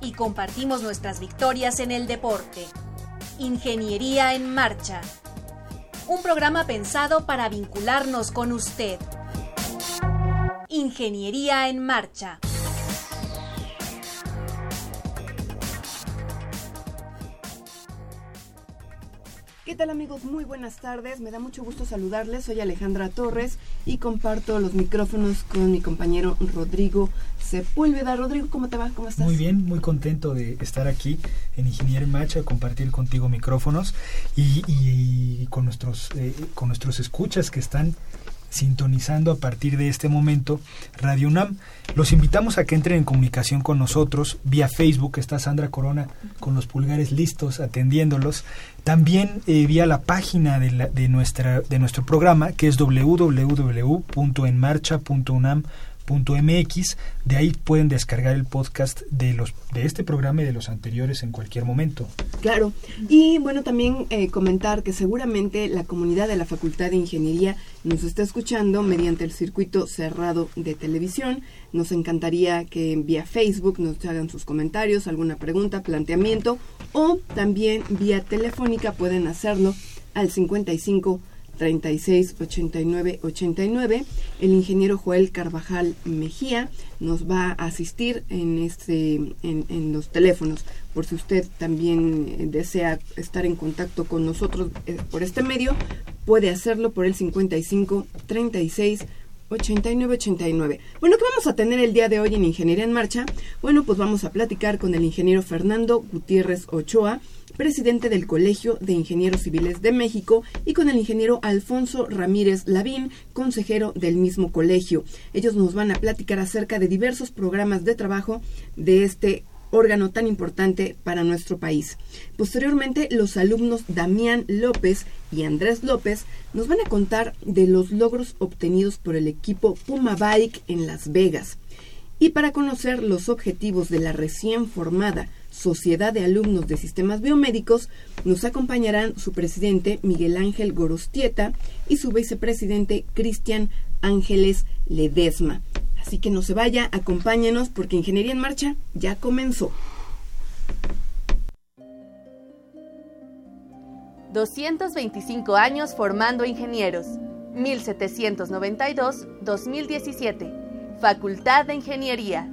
y compartimos nuestras victorias en el deporte. Ingeniería en Marcha. Un programa pensado para vincularnos con usted. Ingeniería en Marcha. ¿Qué tal amigos? Muy buenas tardes. Me da mucho gusto saludarles. Soy Alejandra Torres y comparto los micrófonos con mi compañero Rodrigo Sepúlveda. Rodrigo, ¿cómo te va? ¿Cómo estás? Muy bien, muy contento de estar aquí en Ingeniería en Marcha, compartir contigo micrófonos y, con, nuestros, eh, con nuestros escuchas que están sintonizando a partir de este momento Radio UNAM. Los invitamos a que entren en comunicación con nosotros vía Facebook. Está Sandra Corona con los pulgares listos atendiéndolos. También eh, vía la página de, la, de, nuestra, de nuestro programa que es www.enmarcha.unam mx de ahí pueden descargar el podcast de los de este programa y de los anteriores en cualquier momento. Claro, y bueno, también eh, comentar que seguramente la comunidad de la Facultad de Ingeniería nos está escuchando mediante el circuito cerrado de televisión. Nos encantaría que vía Facebook nos hagan sus comentarios, alguna pregunta, planteamiento o también vía telefónica pueden hacerlo al 55 36 89 89. El ingeniero Joel Carvajal Mejía nos va a asistir en, este, en, los teléfonos. Por si usted también eh, desea estar en contacto con nosotros eh, por este medio, puede hacerlo por el 55 36 8989. Bueno, ¿qué vamos a tener el día de hoy en Ingeniería en Marcha? Bueno, pues vamos a platicar con el ingeniero Fernando Gutiérrez Ochoa, presidente del Colegio de Ingenieros Civiles de México, y con el ingeniero Alfonso Ramírez Lavín, consejero del mismo colegio. Ellos nos van a platicar acerca de diversos programas de trabajo de este órgano tan importante para nuestro país. Posteriormente, los alumnos Damián López y Andrés López nos van a contar de los logros obtenidos por el equipo Puma Bike en Las Vegas. Y para conocer los objetivos de la recién formada Sociedad de Alumnos de Sistemas Biomédicos, nos acompañarán su presidente Miguel Ángel Gorostieta y su vicepresidente Cristian Ángeles Ledesma. Así que no se vaya, acompáñenos porque Ingeniería en Marcha ya comenzó. 225 años formando ingenieros. 1792-2017. Facultad de Ingeniería.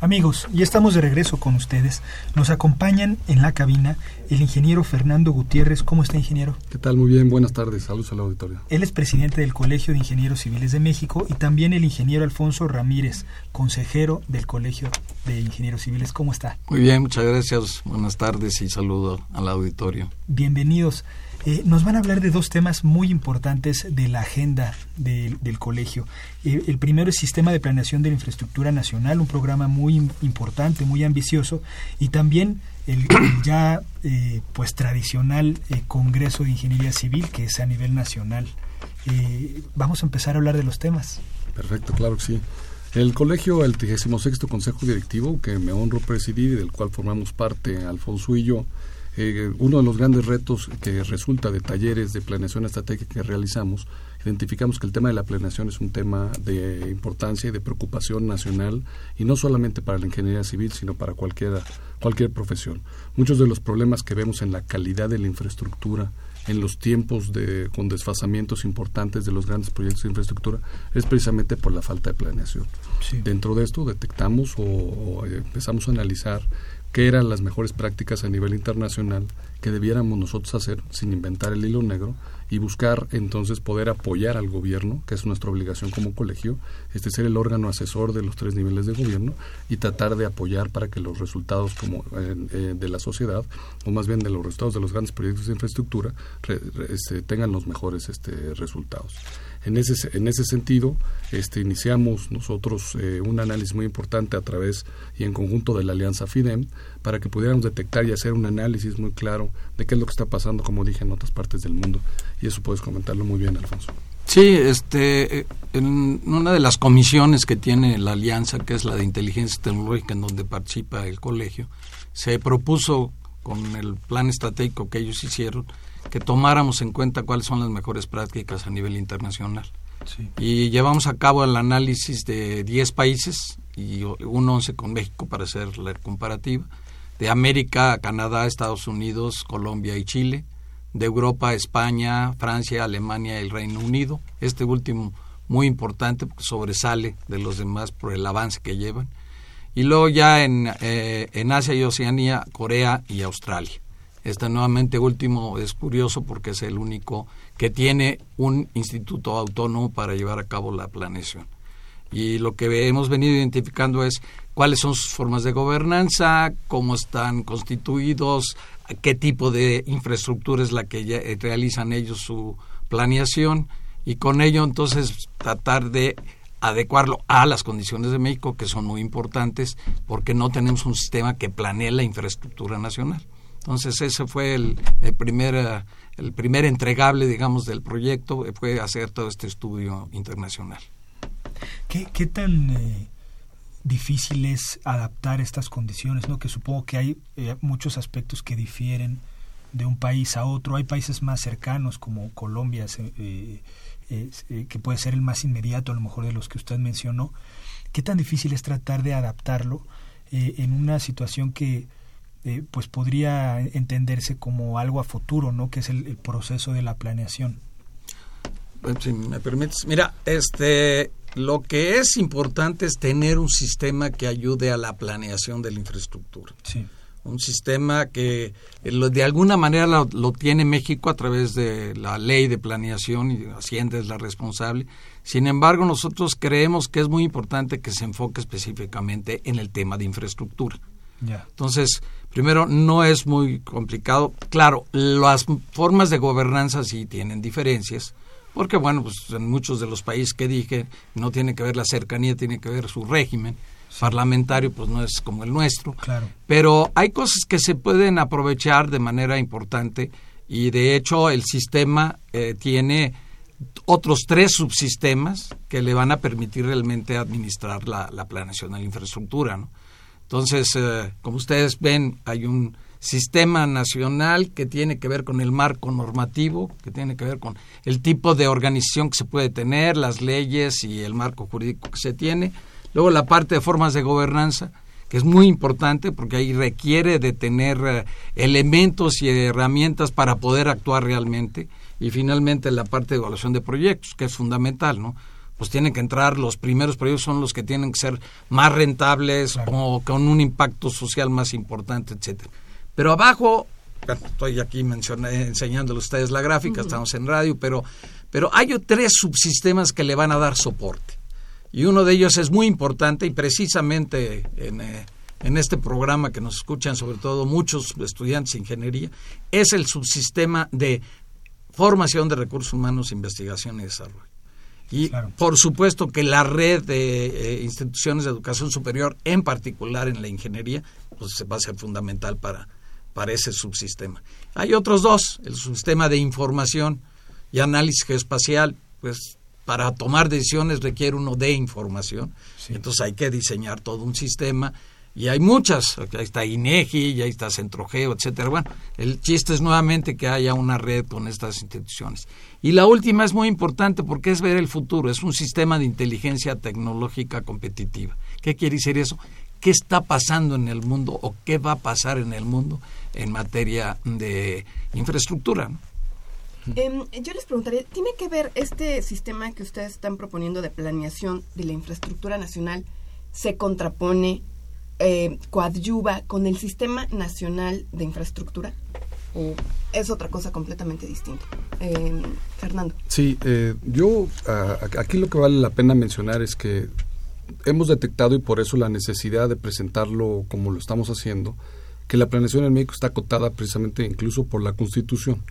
Amigos, ya estamos de regreso con ustedes. Nos acompañan en la cabina el ingeniero Fernando Gutiérrez. ¿Cómo está, ingeniero? ¿Qué tal? Muy bien, buenas tardes. Saludos al auditorio. Él es presidente del Colegio de Ingenieros Civiles de México y también el ingeniero Alfonso Ramírez, consejero del Colegio de Ingenieros Civiles. ¿Cómo está? Muy bien, muchas gracias. Buenas tardes y saludo al auditorio. Bienvenidos. Eh, nos van a hablar de dos temas muy importantes de la agenda del colegio. Eh, el primero es Sistema de Planeación de la Infraestructura Nacional, un programa muy importante, muy ambicioso, y también el, ya eh, pues tradicional Congreso de Ingeniería Civil, que es a nivel nacional. vamos a empezar a hablar de los temas. Perfecto, claro que sí. El colegio, el 36 Consejo Directivo, que me honro presidir y del cual formamos parte Alfonso y yo, eh, uno de los grandes retos que resulta de talleres de planeación estratégica que realizamos, identificamos que el tema de la planeación es un tema de importancia y de preocupación nacional y no solamente para la ingeniería civil, sino para cualquier, cualquier profesión. Muchos de los problemas que vemos en la calidad de la infraestructura, en los tiempos de, con desfasamientos importantes de los grandes proyectos de infraestructura es precisamente por la falta de planeación. Dentro de esto detectamos o, empezamos a analizar qué eran las mejores prácticas a nivel internacional que debiéramos nosotros hacer sin inventar el hilo negro y buscar entonces poder apoyar al gobierno, que es nuestra obligación como colegio, este ser el órgano asesor de los tres niveles de gobierno y tratar de apoyar para que los resultados como eh, de la sociedad o más bien de los resultados de los grandes proyectos de infraestructura este, tengan los mejores este, resultados. En ese, en ese sentido, este, iniciamos nosotros eh, un análisis muy importante a través y en conjunto de la Alianza FIDEM para que pudiéramos detectar y hacer un análisis muy claro de qué es lo que está pasando, como dije, en otras partes del mundo. Y eso puedes comentarlo muy bien, Alfonso. Sí, este, en una de las comisiones que tiene la Alianza, que es la de Inteligencia Tecnológica, en donde participa el colegio, se propuso con el plan estratégico que ellos hicieron, que tomáramos en cuenta cuáles son las mejores prácticas a nivel internacional. Y llevamos a cabo el análisis de 10 países y un 11 con México para hacer la comparativa, de América, Canadá, Estados Unidos, Colombia y Chile, de Europa, España, Francia, Alemania y el Reino Unido. Este último muy importante porque sobresale de los demás por el avance que llevan. Y luego ya en, eh, en Asia y Oceanía, Corea y Australia. Este nuevamente último es curioso porque es el único que tiene un instituto autónomo para llevar a cabo la planeación. Y lo que hemos venido identificando es cuáles son sus formas de gobernanza, cómo están constituidos, qué tipo de infraestructura es la que realizan ellos su planeación y con ello entonces tratar de adecuarlo a las condiciones de México que son muy importantes porque no tenemos un sistema que planee la infraestructura nacional. Entonces ese fue el, primer, eh, el primer entregable, digamos, del proyecto, eh, fue hacer todo este estudio internacional. ¿Qué, qué tan eh, difícil es adaptar estas condiciones? ¿no? Que supongo que hay muchos aspectos que difieren de un país a otro. Hay países más cercanos como Colombia, que puede ser el más inmediato a lo mejor de los que usted mencionó. ¿Qué tan difícil es tratar de adaptarlo en una situación que eh, pues podría entenderse como algo a futuro, ¿no? Que es el, proceso de la planeación. Si me permites, mira, este, lo que es importante es tener un sistema que ayude a la planeación de la infraestructura. Sí. Un sistema que eh, de alguna manera lo, lo, tiene México a través de la ley de planeación y Hacienda es la responsable. Sin embargo, nosotros creemos que es muy importante que se enfoque específicamente en el tema de infraestructura. Entonces, primero, no es muy complicado. Claro, las formas de gobernanza sí tienen diferencias, porque, bueno, pues en muchos de los países que dije, no tiene que ver la cercanía, tiene que ver su régimen. parlamentario pues no es como el nuestro claro. pero hay cosas que se pueden aprovechar de manera importante y de hecho el sistema eh, tiene otros tres subsistemas que le van a permitir realmente administrar la, la planeación de la infraestructura ¿no? Entonces, eh, como ustedes ven, hay un sistema nacional que tiene que ver con el marco normativo, que tiene que ver con el tipo de organización que se puede tener, las leyes y el marco jurídico que se tiene. Luego la parte de formas de gobernanza, que es muy importante porque ahí requiere de tener eh, elementos y herramientas para poder actuar realmente. Y finalmente la parte de evaluación de proyectos, que es fundamental, ¿no? Pues tienen que entrar, los primeros proyectos son los que tienen que ser más rentables o con un impacto social más importante, etcétera. Pero abajo, estoy aquí enseñándole a ustedes la gráfica, estamos en radio, pero, pero hay tres subsistemas que le van a dar soporte. Y uno de ellos es muy importante y precisamente en, eh, en este programa que nos escuchan sobre todo muchos estudiantes de ingeniería, es el subsistema de formación de recursos humanos, investigación y desarrollo. Y por supuesto que la red de eh, instituciones de educación superior, en particular en la ingeniería, pues va a ser fundamental para, para ese subsistema. Hay otros dos, el subsistema de información y análisis geoespacial, pues para tomar decisiones requiere uno de información. Entonces hay que diseñar todo un sistema y hay muchas, ahí está INEGI, ya está Centrogeo, etcétera. Bueno, el chiste es nuevamente que haya una red con estas instituciones. Y la última es muy importante porque es ver el futuro, es un sistema de inteligencia tecnológica competitiva. ¿Qué quiere decir eso? ¿Qué está pasando en el mundo o qué va a pasar en el mundo en materia de infraestructura? Em, yo les preguntaría, ¿tiene que ver este sistema que ustedes están proponiendo de planeación de la infraestructura nacional, se contrapone eh, coadyuva con el Sistema Nacional de Infraestructura? ¿O es otra cosa completamente distinta? Eh, Fernando. Sí, eh, yo aquí lo que vale la pena mencionar es que hemos detectado y por eso la necesidad de presentarlo como lo estamos haciendo, que la planeación en México está acotada precisamente incluso por la Constitución.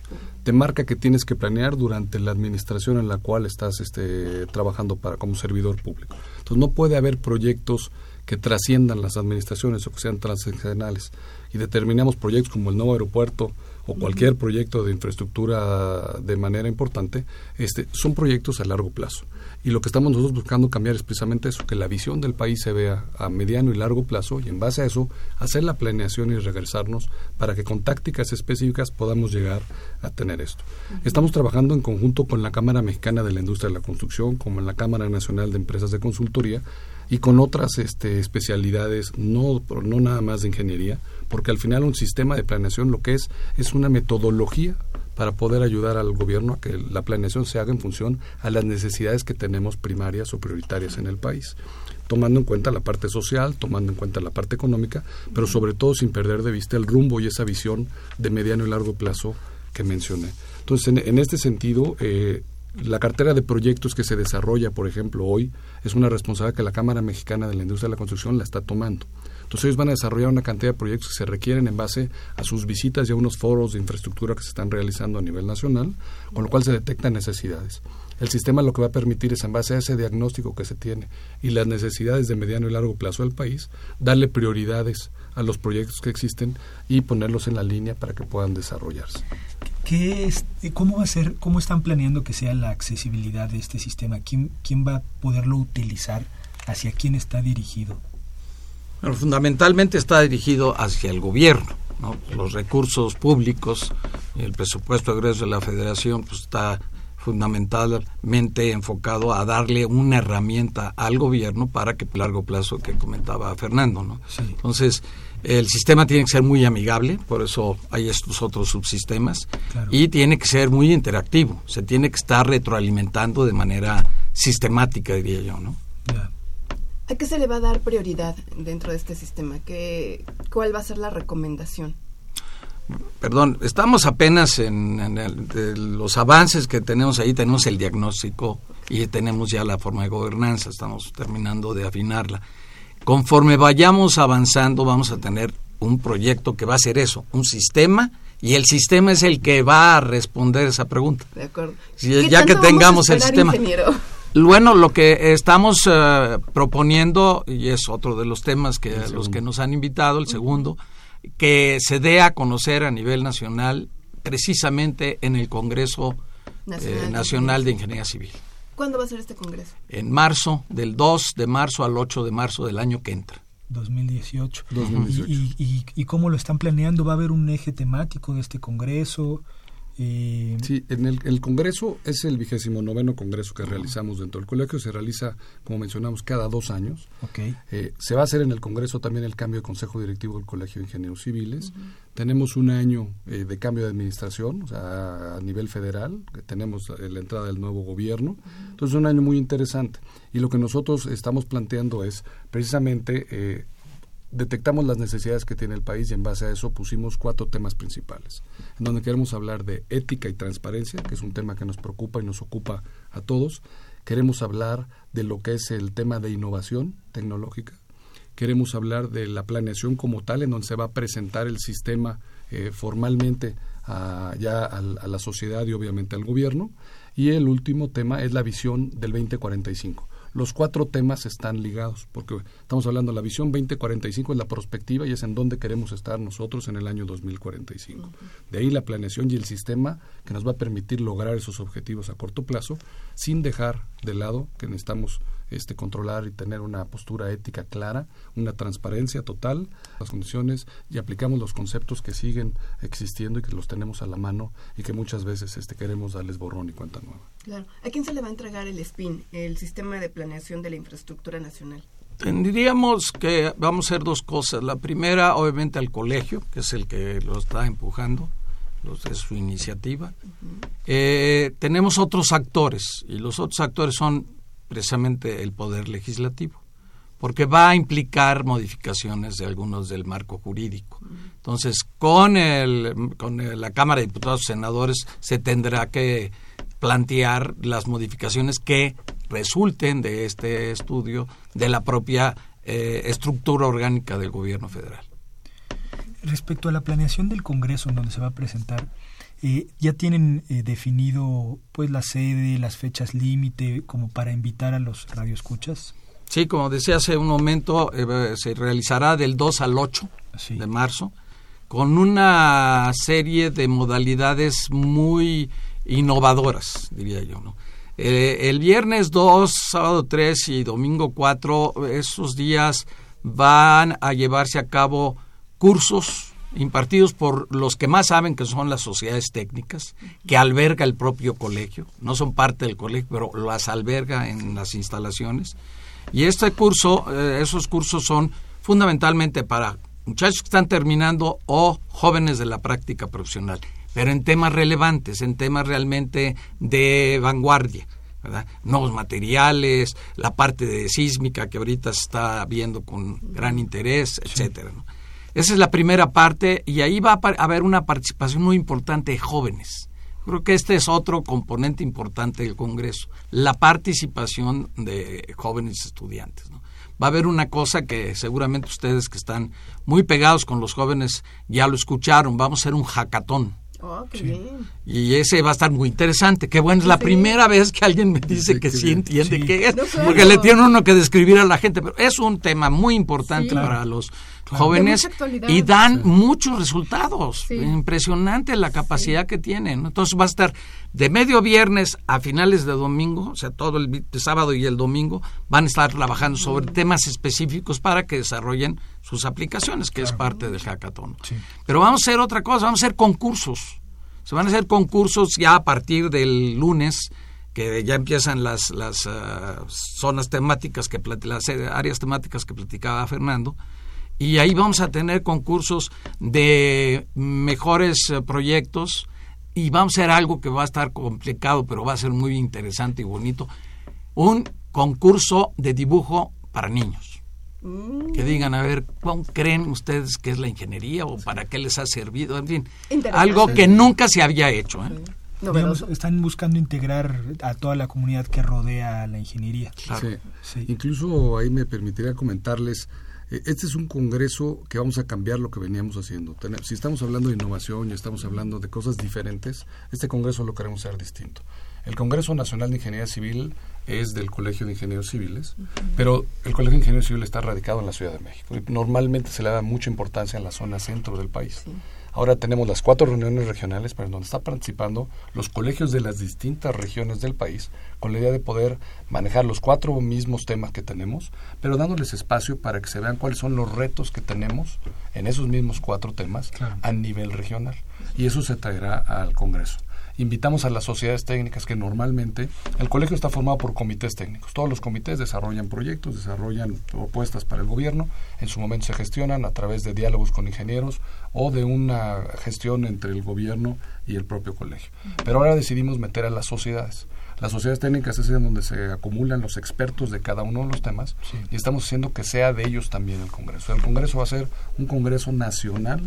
Te marca que tienes que planear durante la administración en la cual estás este, trabajando para como servidor público. Entonces no puede haber proyectos que trasciendan las administraciones o que sean transaccionales. Y determinamos proyectos como el nuevo aeropuerto o cualquier proyecto de infraestructura de manera importante, este, son proyectos a largo plazo. Y lo que estamos nosotros buscando cambiar es precisamente eso, que la visión del país se vea a mediano y largo plazo y en base a eso hacer la planeación y regresarnos para que con tácticas específicas podamos llegar a tener esto. Estamos trabajando en conjunto con la Cámara Mexicana de la Industria de la Construcción, como en la Cámara Nacional de Empresas de Consultoría y con otras este, especialidades, no, no nada más de ingeniería, porque al final un sistema de planeación lo que es es una metodología para poder ayudar al gobierno a que la planeación se haga en función a las necesidades que tenemos primarias o prioritarias en el país tomando en cuenta la parte social, tomando en cuenta la parte económica, pero sobre todo sin perder de vista el rumbo y esa visión de mediano y largo plazo que mencioné. Entonces, en, este sentido, eh, la cartera de proyectos que se desarrolla, por ejemplo, hoy, es una responsabilidad que la Cámara Mexicana de la Industria de la Construcción la está tomando. Entonces ellos van a desarrollar una cantidad de proyectos que se requieren en base a sus visitas y a unos foros de infraestructura que se están realizando a nivel nacional, con lo cual se detectan necesidades. El sistema lo que va a permitir es, en base a ese diagnóstico que se tiene y las necesidades de mediano y largo plazo del país, darle prioridades a los proyectos que existen y ponerlos en la línea para que puedan desarrollarse. ¿Qué es, ¿Cómo va a ser, cómo están planeando que sea la accesibilidad de este sistema? ¿Quién, quién va a poderlo utilizar? ¿Hacia quién está dirigido? Bueno, fundamentalmente está dirigido hacia el gobierno. ¿no? Los recursos públicos, el presupuesto egreso de la federación pues, está fundamentalmente enfocado a darle una herramienta al gobierno para que a largo plazo que comentaba Fernando. ¿no? Entonces, el sistema tiene que ser muy amigable, por eso hay estos otros subsistemas, y tiene que ser muy interactivo, se tiene que estar retroalimentando de manera sistemática, diría yo. ¿no? ¿A qué se le va a dar prioridad dentro de este sistema? ¿Qué, ¿Cuál va a ser la recomendación? Perdón, estamos apenas en, los avances que tenemos ahí, tenemos el diagnóstico y tenemos ya la forma de gobernanza, estamos terminando de afinarla. Conforme vayamos avanzando, vamos a tener un proyecto que va a ser eso, un sistema, y el sistema es el que va a responder esa pregunta. De acuerdo. ya que tengamos el sistema. Bueno, lo que estamos eh, proponiendo, y es otro de los temas que los que nos han invitado, el segundo, que se dé a conocer a nivel nacional precisamente en el Congreso eh, Nacional, de Ingeniería Civil. ¿Cuándo va a ser este Congreso? En marzo, del 2 de marzo al 8 de marzo del año que entra. 2018. ¿Y, y, cómo lo están planeando? ¿Va a haber un eje temático de este Congreso? Eh, sí, en el, Congreso es el vigésimo noveno Congreso que realizamos dentro del colegio. Se realiza, como mencionamos, cada dos años. Okay. Eh, se va a hacer en el Congreso también el cambio de Consejo Directivo del Colegio de Ingenieros Civiles. Tenemos un año eh, de cambio de administración, o sea, a nivel federal, que tenemos la entrada del nuevo gobierno. Entonces, es un año muy interesante. Y lo que nosotros estamos planteando es precisamente detectamos las necesidades que tiene el país y en base a eso pusimos cuatro temas principales, en donde queremos hablar de ética y transparencia, que es un tema que nos preocupa y nos ocupa a todos. Queremos hablar de lo que es el tema de innovación tecnológica. Queremos hablar de la planeación como tal, en donde se va a presentar el sistema eh, formalmente a, ya a, a la sociedad y obviamente al gobierno. Y el último tema es la visión del 2045 los cuatro temas están ligados, porque estamos hablando de la visión 2045 es la perspectiva y es en donde queremos estar nosotros en el año 2045. De ahí la planeación y el sistema que nos va a permitir lograr esos objetivos a corto plazo, sin dejar de lado que necesitamos este, controlar y tener una postura ética clara, una transparencia total, las condiciones y aplicamos los conceptos que siguen existiendo y que los tenemos a la mano y que muchas veces este, queremos darles borrón y cuenta nueva. Claro. ¿A quién se le va a entregar el SPIN, el Sistema de Planeación de la Infraestructura Nacional? Tendríamos que vamos a hacer dos cosas. La primera, obviamente, al colegio, que es el que lo está empujando, los de su iniciativa. Eh, tenemos otros actores y los otros actores son precisamente el poder legislativo. porque va a implicar modificaciones de algunos del marco jurídico. Entonces, con, el, con la Cámara de Diputados y Senadores se tendrá que plantear las modificaciones que resulten de este estudio de la propia eh, estructura orgánica del gobierno federal. Respecto a la planeación del Congreso en donde se va a presentar, eh, ya tienen eh, definido pues la sede, las fechas límite como para invitar a los radioescuchas. Sí, como decía hace un momento, eh, se realizará del 2 al 8 de marzo con una serie de modalidades muy innovadoras, diría yo. ¿no? Eh, el viernes 2, sábado 3 y domingo 4, esos días van a llevarse a cabo cursos impartidos por los que más saben que son las sociedades técnicas, que alberga el propio colegio, no son parte del colegio, pero las alberga en las instalaciones y este curso, eh, esos cursos son fundamentalmente para muchachos que están terminando o jóvenes de la práctica profesional, pero en temas relevantes, en temas realmente de vanguardia. ¿verdad? Nuevos materiales, la parte de sísmica que ahorita se está viendo con gran interés, etcétera. Esa es la primera parte y ahí va a haber una participación muy importante de jóvenes Creo que este es otro componente importante del Congreso, la participación de jóvenes estudiantes. Va a haber una cosa que seguramente ustedes que están muy pegados con los jóvenes ya lo escucharon, vamos a hacer un hackathon. Oh, qué Y ese va a estar muy interesante. Qué bueno, es la primera vez que alguien me dice que sí entiende qué es, porque le tiene uno que describir a la gente, pero es un tema muy importante para los jóvenes y dan muchos resultados. Impresionante la capacidad que tienen. Entonces va a estar de medio viernes a finales de domingo, o sea, todo el, sábado y el domingo, van a estar trabajando sobre temas específicos para que desarrollen sus aplicaciones, que es parte del hackathon. Pero vamos a hacer otra cosa, vamos a hacer concursos. Se van a hacer concursos ya a partir del lunes que ya empiezan las, las ah, zonas temáticas, que las áreas temáticas que platicaba Fernando, y ahí vamos a tener concursos de mejores eh, proyectos y vamos a hacer algo que va a estar complicado, pero va a ser muy interesante y bonito. Un concurso de dibujo para niños. Mm. Que digan, a ver, ¿cómo creen ustedes que es la ingeniería o para qué les ha servido? En fin, algo que nunca se había hecho. ¿eh? están buscando integrar a toda la comunidad que rodea la ingeniería. Sí. Incluso ahí me permitiría comentarles eh, este es un congreso que vamos a cambiar lo que veníamos haciendo. Si estamos hablando de innovación y estamos hablando de cosas diferentes, este congreso lo queremos hacer distinto. El Congreso Nacional de Ingeniería Civil es del Colegio de Ingenieros Civiles, pero el Colegio de Ingenieros Civiles está radicado en la Ciudad de México. normalmente se le da mucha importancia en la zona centro del país. Ahora tenemos las cuatro reuniones regionales, pero en donde están participando los colegios de las distintas regiones del país, con la idea de poder manejar los cuatro mismos temas que tenemos, pero dándoles espacio para que se vean cuáles son los retos que tenemos en esos mismos cuatro temas a nivel regional. Y eso se traerá al Congreso invitamos a las sociedades técnicas que normalmente el colegio está formado por comités técnicos. Todos los comités desarrollan proyectos, desarrollan propuestas para el gobierno, en su momento se gestionan a través de diálogos con ingenieros o de una gestión entre el gobierno y el propio colegio. Pero ahora decidimos meter a las sociedades. Las sociedades técnicas es en donde se acumulan los expertos de cada uno de los temas y estamos haciendo que sea de ellos también el Congreso. El Congreso va a ser un Congreso nacional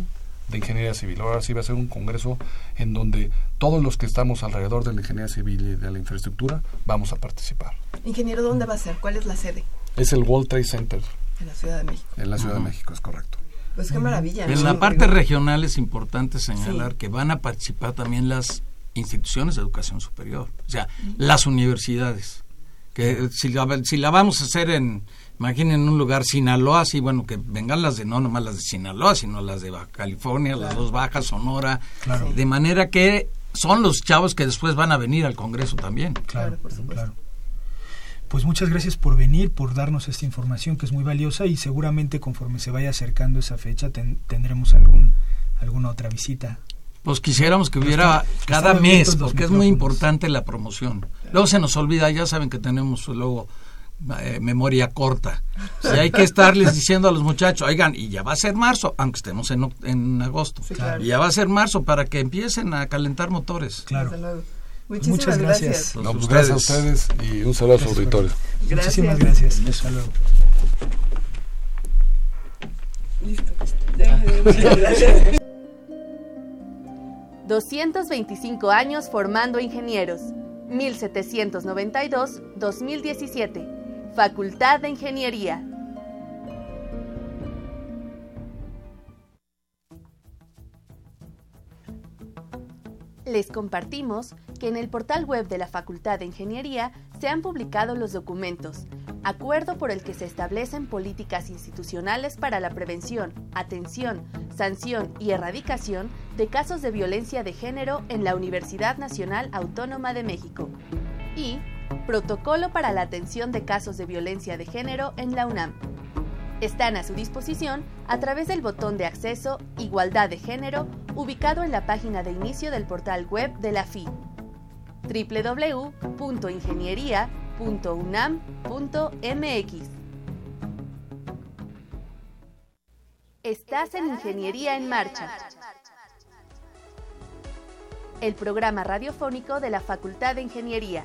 de ingeniería civil. Ahora sí va a ser un congreso en donde todos los que estamos alrededor de la ingeniería civil y de la infraestructura vamos a participar. Ingeniero, ¿dónde va a ser? ¿Cuál es la sede? Es el World Trade Center. En la Ciudad de México. En la Ciudad de México, es correcto. Pues qué maravilla. En la parte regional es importante señalar que van a participar también las instituciones de educación superior, o sea, las universidades. Que si si la vamos a hacer en, Imaginen un lugar Sinaloa, así, bueno, que vengan las de, no nomás las de Sinaloa, sino las de Baja California, las dos Bajas, Sonora, de manera que son los chavos que después van a venir al Congreso también. Claro, por supuesto. Pues muchas gracias por venir, por darnos esta información que es muy valiosa y seguramente conforme se vaya acercando esa fecha tendremos algún, alguna otra visita. Pues quisiéramos que hubiera cada mes, porque es muy importante la promoción. Luego se nos olvida, ya saben que tenemos luego eh, memoria corta. Si hay que estarles diciendo a los muchachos, oigan, y ya va a ser marzo, aunque estemos en, en agosto, y ya va a ser marzo para que empiecen a calentar motores. Claro. Muchas gracias. Pues gracias. a ustedes y un saludo a sus auditores. Muchísimas gracias. Hasta luego. Listo. 225 años formando ingenieros. 1792-2017. Facultad de Ingeniería. Les compartimos que en el portal web de la Facultad de Ingeniería se han publicado los documentos, acuerdo por el que se establecen políticas institucionales para la prevención, atención, sanción y erradicación de casos de violencia de género en la Universidad Nacional Autónoma de México y Protocolo para la atención de casos de violencia de género en la UNAM. Están a su disposición a través del botón de acceso Igualdad de Género ubicado en la página de inicio del portal web de la FI www.ingeniería.unam.mx. Estás en Ingeniería en Marcha. El programa radiofónico de la Facultad de Ingeniería.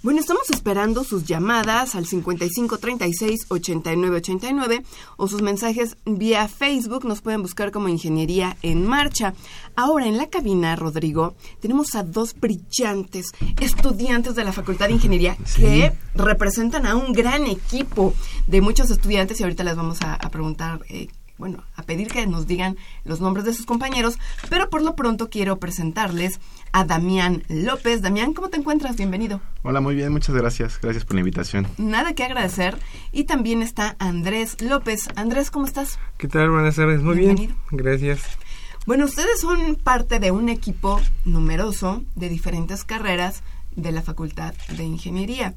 Bueno, estamos esperando sus llamadas al 5536-8989 o sus mensajes vía Facebook. Nos pueden buscar como Ingeniería en Marcha. Ahora, en la cabina, Rodrigo, tenemos a dos brillantes estudiantes de la Facultad de Ingeniería que representan a un gran equipo de muchos estudiantes y ahorita les vamos a, a preguntar eh, bueno, a pedir que nos digan los nombres de sus compañeros, pero por lo pronto quiero presentarles a Damián López. Damián, ¿cómo te encuentras? Bienvenido. Hola, muy bien, muchas gracias. Gracias por la invitación. Nada que agradecer. Y también está Andrés López. Andrés, ¿cómo estás? ¿Qué tal? Buenas tardes. Muy Bienvenido. bien. Gracias. Bueno, ustedes son parte de un equipo numeroso de diferentes carreras de la Facultad de Ingeniería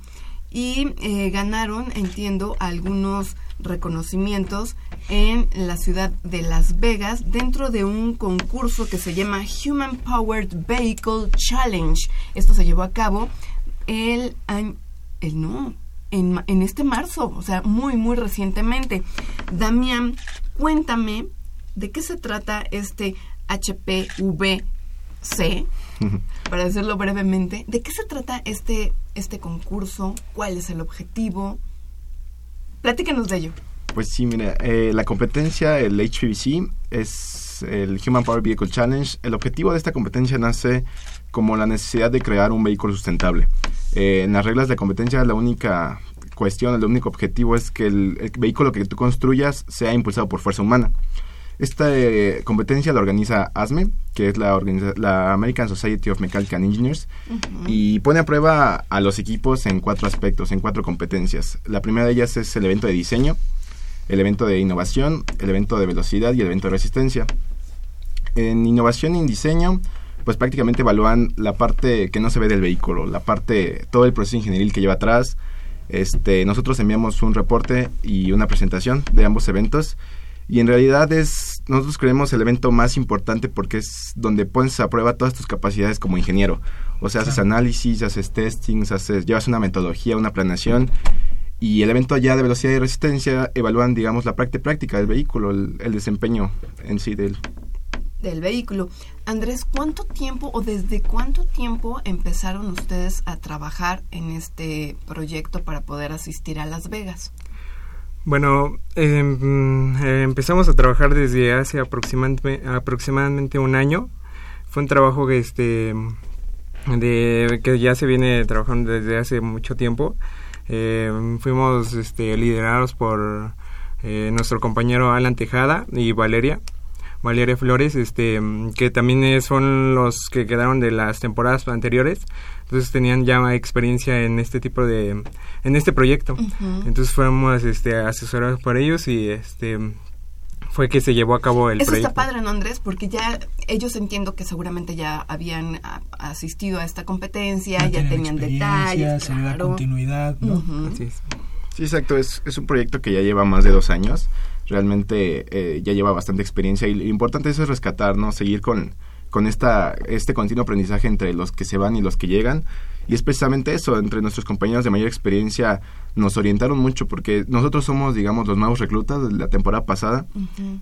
y eh, ganaron, entiendo, algunos reconocimientos en la ciudad de Las Vegas dentro de un concurso que se llama Human Powered Vehicle Challenge. Esto se llevó a cabo el año, el no, en, en este marzo, o sea, muy, muy recientemente. Damián, cuéntame de qué se trata este HPVC, para decirlo brevemente, ¿de qué se trata este, este concurso? ¿Cuál es el objetivo? Platícanos de ello. Pues sí, mira, eh, la competencia, el HPVC, es el Human Power Vehicle Challenge. El objetivo de esta competencia nace como la necesidad de crear un vehículo sustentable. Eh, en las reglas de competencia, la única cuestión, el único objetivo es que el, el vehículo que tú construyas sea impulsado por fuerza humana. Esta eh, competencia la organiza ASME, que es la, organiza- la American Society of Mechanical Engineers, y pone a prueba a los equipos en cuatro aspectos, en cuatro competencias. La primera de ellas es el evento de diseño, el evento de innovación, el evento de velocidad y el evento de resistencia. En innovación y en diseño, pues prácticamente evalúan la parte que no se ve del vehículo, la parte, todo el proceso ingenieril que lleva atrás. Este, nosotros enviamos un reporte y una presentación de ambos eventos y en realidad es, nosotros creemos el evento más importante porque es donde pones a prueba todas tus capacidades como ingeniero. O sea, haces análisis, haces testings, haces, llevas una metodología, una planeación y el evento ya de velocidad y resistencia evalúan, digamos, la parte práctica del vehículo, el, el desempeño en sí de él. del vehículo. Andrés, ¿cuánto tiempo o desde cuánto tiempo empezaron ustedes a trabajar en este proyecto para poder asistir a Las Vegas? Bueno, mm, eh, empezamos a trabajar desde hace aproximadamente, aproximadamente un año. Fue un trabajo que, este, de, que ya se viene trabajando desde hace mucho tiempo. Eh, fuimos este, liderados por eh, nuestro compañero Alan Tejada y Valeria. Valeria Flores, este, que también son los que quedaron de las temporadas anteriores, entonces tenían ya experiencia en este tipo de, en este proyecto. Entonces fuimos este, asesorados por ellos y este fue que se llevó a cabo el Eso proyecto. está padre, ¿no, Andrés? Porque ya ellos entiendo que seguramente ya habían a- asistido a esta competencia, ya, tenían detalles. se le da claro. continuidad, ¿no? Ujú. Así es. Sí, exacto. Es, es un proyecto que ya lleva más de dos años. Realmente eh, ya lleva bastante experiencia y lo importante eso es rescatar, ¿no? Seguir con, con esta, este continuo aprendizaje entre los que se van y los que llegan. Y es precisamente eso, entre nuestros compañeros de mayor experiencia nos orientaron mucho porque nosotros somos, digamos, los nuevos reclutas de la temporada pasada,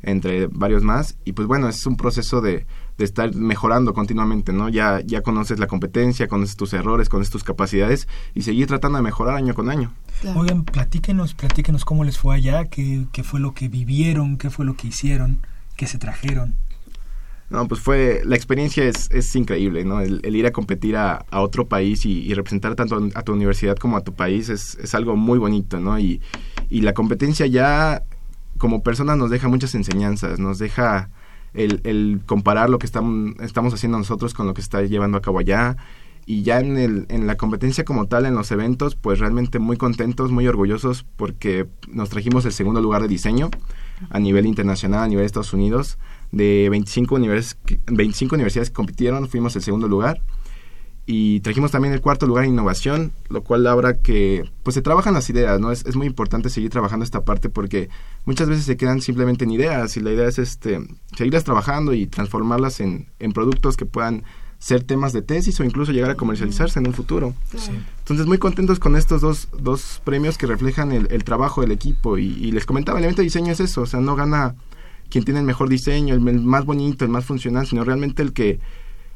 entre varios más. Y pues bueno, es un proceso de, de estar mejorando continuamente, ¿no? Ya, ya conoces la competencia, conoces tus errores, conoces tus capacidades y seguir tratando de mejorar año con año. Claro. Oigan, platíquenos, platíquenos cómo les fue allá, qué, qué fue lo que vivieron, qué fue lo que hicieron, qué se trajeron. No, pues fue, la experiencia es, es increíble, ¿no? El, el ir a competir a, a otro país y, y, representar tanto a tu universidad como a tu país es, es algo muy bonito, ¿no? Y, y, la competencia ya como persona nos deja muchas enseñanzas, nos deja el, comparar lo que estamos, estamos haciendo nosotros con lo que está llevando a cabo allá. Y ya en, el, en la competencia como tal, en los eventos, pues realmente muy contentos, muy orgullosos porque nos trajimos el segundo lugar de diseño a nivel internacional, a nivel de Estados Unidos de 25, univers 25 universidades que compitieron, fuimos el segundo lugar. Y trajimos también el cuarto lugar en innovación, lo cual habla que pues se trabajan las ideas, ¿no? Es, es, muy importante seguir trabajando esta parte porque muchas veces se quedan simplemente en ideas y la idea es este seguirlas trabajando y transformarlas en, en productos que puedan ser temas de tesis o incluso llegar a comercializarse en un futuro. Sí. Entonces, muy contentos con estos dos, dos premios que reflejan el, el trabajo del equipo. Y, y, les comentaba, el evento de diseño es eso, o sea, no gana quien tiene el mejor diseño, el, más bonito, el más funcional, sino realmente el que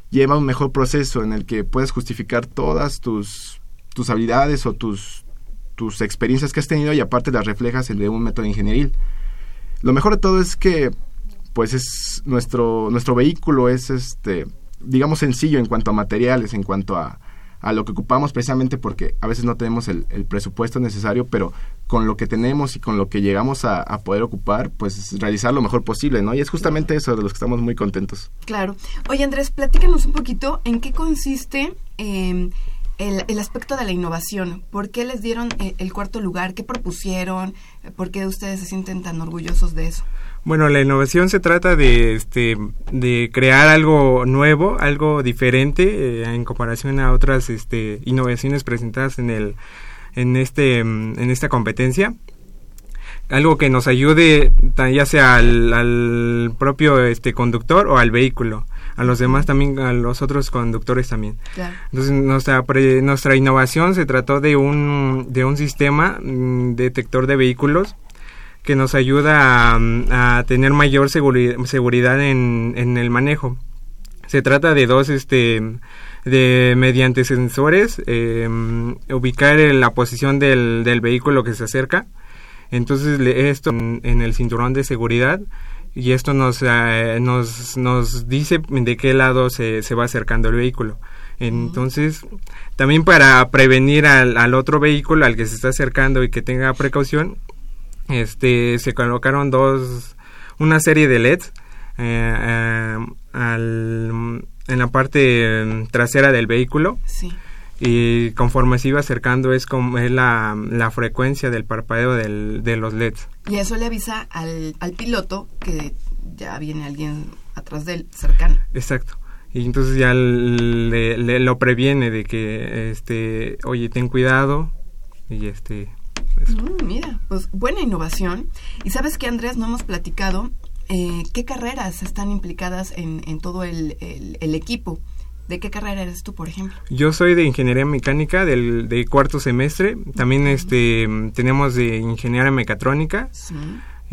lleva un mejor proceso en el que puedes justificar todas tus, tus habilidades o tus, tus experiencias que has tenido y aparte las reflejas en un método ingenieril. Lo mejor de todo es que pues es nuestro nuestro vehículo es este digamos sencillo en cuanto a materiales, en cuanto a, a lo que ocupamos precisamente porque a veces no tenemos el, presupuesto necesario, pero con lo que tenemos y con lo que llegamos a, poder ocupar, pues realizar lo mejor posible, ¿no? Y es justamente eso de los que estamos muy contentos. Claro. Oye, Andrés, platícanos un poquito en qué consiste eh, el, aspecto de la innovación. ¿Por qué les dieron el, el cuarto lugar? ¿Qué propusieron? ¿Por qué ustedes se sienten tan orgullosos de eso? Bueno, la innovación se trata de, este, de crear algo nuevo, algo diferente eh, en comparación a otras este, innovaciones presentadas en el, en este, en esta competencia. Algo que nos ayude ya sea al, al propio este conductor o al vehículo a los demás también, a los otros conductores también. Claro. Entonces nuestra pre, nuestra innovación se trató de un de un sistema mm, detector de vehículos que nos ayuda a, a tener mayor seguri seguridad en, en el manejo. Se trata de dos este de mediante sensores eh, ubicar la posición del, del vehículo que se acerca. Entonces esto en, en el cinturón de seguridad y esto nos, eh, nos, nos dice de qué lado se, se va acercando el vehículo. Entonces, también para prevenir al, al, otro vehículo al que se está acercando y que tenga precaución, este, se colocaron dos, una serie de LEDs eh, eh, al, en la parte trasera del vehículo. Sí. Y conforme se iba acercando es como es la, la frecuencia del parpadeo del, de los LEDs. Y eso le avisa al, al piloto que ya viene alguien atrás de él, cercano. Exacto. Y entonces ya le, le, lo previene de que, este, oye, ten cuidado y este... Mm, mira, pues buena innovación. Y sabes que Andrés, no hemos platicado eh, qué carreras están implicadas en, en todo el, el, el equipo. ¿De qué carrera eres tú, por ejemplo? Yo soy de ingeniería mecánica del de cuarto semestre. También este tenemos de ingeniería mecatrónica, sí.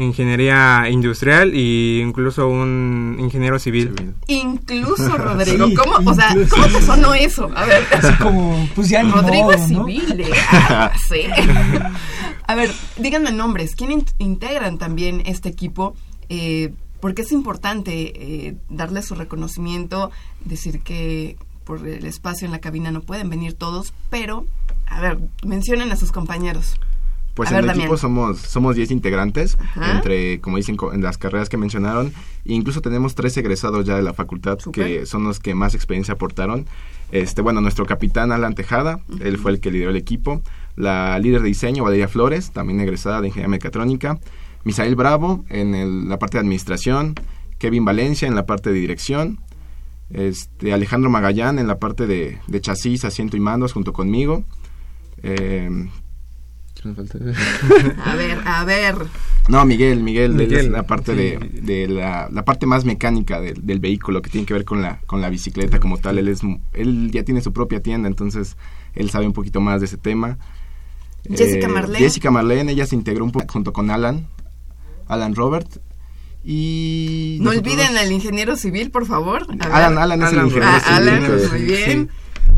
Ingeniería industrial e incluso un ingeniero civil. civil. Incluso Rodrigo, sí, ¿cómo? O sea, ¿cómo te sonó eso? A ver, así como pues ya Rodrigo modo, es civil. ¿no? Ah, sí. A ver, díganme nombres. ¿Quién in integran también este equipo? Eh, porque es importante eh, darle su reconocimiento, decir que por el espacio en la cabina no pueden venir todos, pero, a ver, mencionen a sus compañeros. Pues a en ver, el Damián. equipo somos somos 10 integrantes, Ajá. entre, como dicen, en las carreras que mencionaron, e incluso tenemos tres egresados ya de la facultad, Super. que son los que más experiencia aportaron. Este, bueno, nuestro capitán Alan Tejada, uh -huh. él fue el que lideró el equipo. La líder de diseño, Valeria Flores, también egresada de Ingeniería Mecatrónica. Misael Bravo en el, la parte de administración, Kevin Valencia en la parte de dirección, este, Alejandro Magallán en la parte de, de chasis, asiento y mandos junto conmigo. Eh, ¿Quién nos falta? A ver, a ver. No, Miguel, Miguel, es la parte de, sí. de la, la parte más mecánica del, del vehículo que tiene que ver con la, con la bicicleta como tal. Él es él ya tiene su propia tienda, entonces él sabe un poquito más de ese tema. Jessica Marlene. Jessica Marlene, ella se integró un poco junto con Alan, Alan Robert. Y No nosotros- olviden al ingeniero civil, por favor. A ver. Alan, Alan es el ingeniero Ah, civil Alan, muy bien.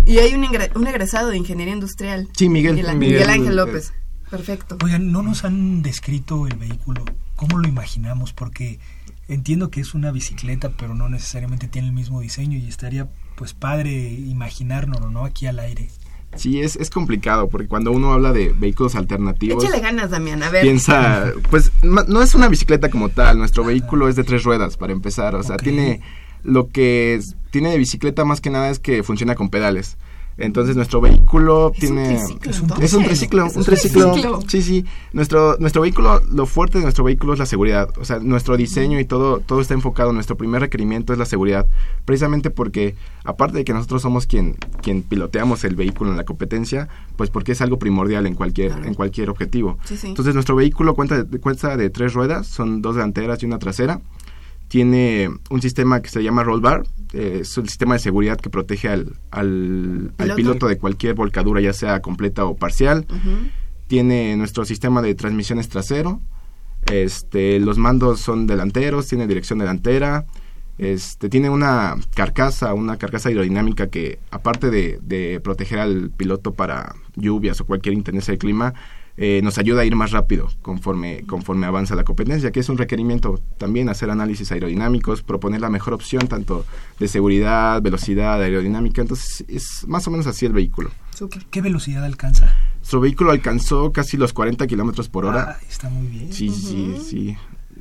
Y hay un, ingre- un egresado de ingeniería industrial. Sí, Miguel. Miguel, Miguel. Miguel Ángel López. Perfecto. Oigan, no nos han descrito el vehículo. ¿Cómo lo imaginamos? Porque entiendo que es una bicicleta, pero no necesariamente tiene el mismo diseño y estaría pues padre imaginárnoslo, ¿no? Aquí al aire. Sí, es, es complicado porque cuando uno habla de vehículos alternativos... Échale ganas, Damián. A ver. piensa, pues ma- no es una bicicleta como tal, nuestro vehículo es de tres ruedas para empezar, o sea, tiene lo que tiene de bicicleta más que nada es que funciona con pedales. Entonces nuestro vehículo Es un tiene triciclo, es un- entonces. es un triciclo, Es un triciclo. triciclo. Sí, sí. Nuestro nuestro vehículo, lo fuerte de nuestro vehículo es la seguridad. O sea, nuestro diseño y todo todo está enfocado. Nuestro primer requerimiento es la seguridad, precisamente porque aparte de que nosotros somos quien quien piloteamos el vehículo en la competencia, pues porque es algo primordial en cualquier Claro. en cualquier objetivo. Sí, sí. Entonces nuestro vehículo cuenta cuenta de tres ruedas, son dos delanteras y una trasera. Tiene un sistema que se llama roll bar, eh, es el sistema de seguridad que protege al, al, al Piloto. de cualquier volcadura, ya sea completa o parcial. Tiene nuestro sistema de transmisiones trasero. Este, los mandos son delanteros, tiene dirección delantera. Este, tiene una carcasa, una carcasa aerodinámica que, aparte de, de proteger al piloto para lluvias o cualquier intendencia de clima, eh, nos ayuda a ir más rápido conforme, conforme avanza la competencia, que es un requerimiento también hacer análisis aerodinámicos, proponer la mejor opción tanto de seguridad, velocidad, aerodinámica. Entonces, es más o menos así el vehículo. ¿Qué velocidad alcanza? Nuestro vehículo alcanzó casi los 40 kilómetros por hora. Ah, está muy bien. Sí, sí, sí.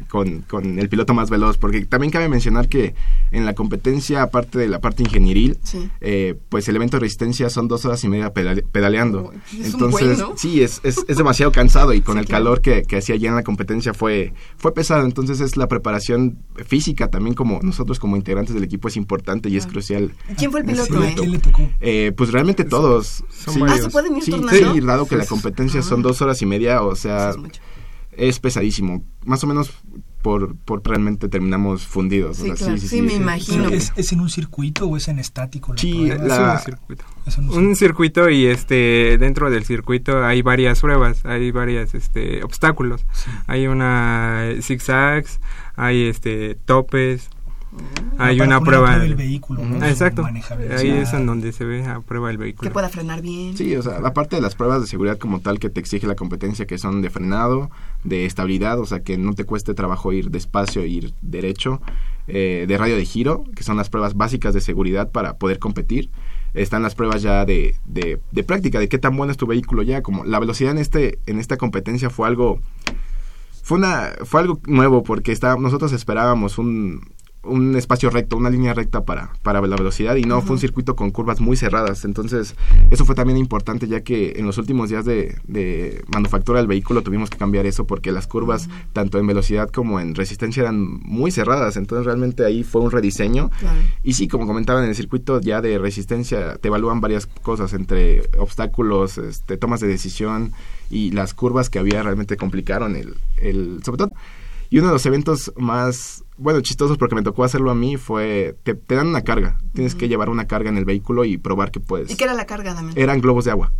Con, con el piloto más veloz, porque también cabe mencionar que en la competencia, aparte de la parte ingenieril, Sí. eh, pues el evento de resistencia son dos horas y media pedale- pedaleando. Es Entonces, buen, ¿no? sí, es, es, es demasiado cansado y con Sí, el claro. calor que, que hacía allá en la competencia fue, fue pesado. Entonces, es la preparación física también como nosotros como integrantes del equipo es importante y es crucial. ¿Quién fue el piloto, Sí, eh? ¿Quién le tocó? Eh, pues realmente todos. Son sí. varios. Ah, ¿se pueden ir Sí, turnando? sí, dado que la Sí, competencia son Ah. dos horas y media, o sea, Eso es mucho. Es pesadísimo. Más o menos por, por realmente terminamos fundidos. o Sí, sea, claro. Sí, me imagino. ¿Es, es en un circuito o es en estático? la Sí, la- Es un circuito. Es en un Un circuito y este dentro del circuito hay varias pruebas, hay varias este obstáculos. Sí. Hay una zigzags, hay este topes, hay Para una prueba. Ah, Exacto. Ahí es en donde se ve a prueba el vehículo. Que pueda frenar bien. Sí, o sea, aparte de las pruebas de seguridad como tal que te exige la competencia, que son de frenado, de estabilidad, o sea, que no te cueste trabajo ir despacio, ir derecho, eh, de radio de giro, que son las pruebas básicas de seguridad para poder competir. Están las pruebas ya de, de, de práctica, de qué tan bueno es tu vehículo ya, como la velocidad en este en esta competencia fue algo fue una fue algo nuevo porque está, nosotros esperábamos un, un espacio recto, una línea recta para, para la velocidad y no fue un circuito con curvas muy cerradas. Entonces, eso fue también importante ya que en los últimos días de, de manufactura del vehículo tuvimos que cambiar eso porque las curvas, tanto en velocidad como en resistencia, eran muy cerradas. Entonces, realmente ahí fue un rediseño. Claro. Y sí, como comentaban en el circuito ya de resistencia, te evalúan varias cosas entre obstáculos, este, tomas de decisión y las curvas que había realmente complicaron el, el sobre todo. Y uno de los eventos más, bueno, chistosos porque me tocó hacerlo a mí fue, te, te dan una carga, tienes que llevar una carga en el vehículo y probar que puedes. ¿Y qué era la carga, Damián? Eran globos de agua.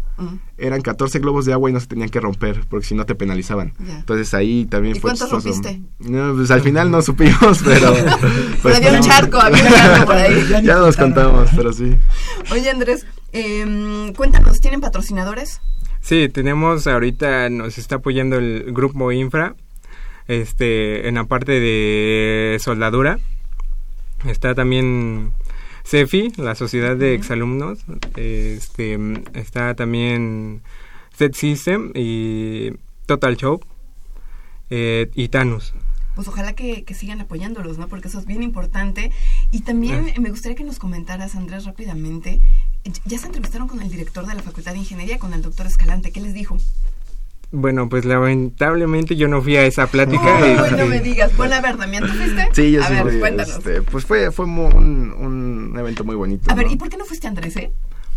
Eran 14 globos de agua y no se tenían que romper porque si no te penalizaban. Entonces ahí también ¿Y fue cuántos chistoso. rompiste? No, pues al final no supimos, pero... Pero había un charco, había un charco por ahí. Ya Ya nos contamos, pero sí. Oye, Andrés, em, cuéntanos, ¿tienen patrocinadores? Sí, tenemos ahorita nos está apoyando el grupo Infra este en la parte de soldadura. Está también CEFI, la Sociedad de Exalumnos, este está también Set System y Total Show eh, y Tanus. Pues ojalá que, que sigan apoyándolos, ¿no? Porque eso es bien importante. Y también eh, me gustaría que nos comentaras, Andrés, rápidamente. Ya se entrevistaron con el director de la Facultad de Ingeniería, con el doctor Escalante. ¿Qué les dijo? Bueno, pues lamentablemente yo no fui a esa plática. Este, no me digas. Bueno, a ver, Damián, ¿tú fuiste? Sí, yo A sí ver, fui, cuéntanos. este, pues fue, fue un, un evento muy bonito. A ver, ¿no? ¿y por qué no fuiste, Andrés, eh?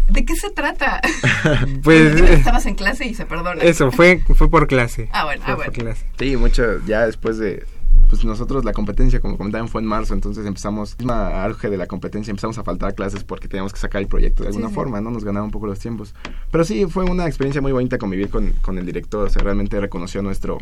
¿De qué se trata? Pues estabas en clase y se perdona. Eso, fue, fue por clase. Ah, bueno, ah, bueno. clase. Sí, mucho, ya después de, pues nosotros la competencia, como comentaban, fue en marzo, entonces empezamos, en auge de la competencia, empezamos a faltar clases porque teníamos que sacar el proyecto de alguna forma, ¿no? Nos ganaba un poco los tiempos. Pero sí, fue una experiencia muy bonita convivir con, con el director, o sea, realmente reconoció nuestro,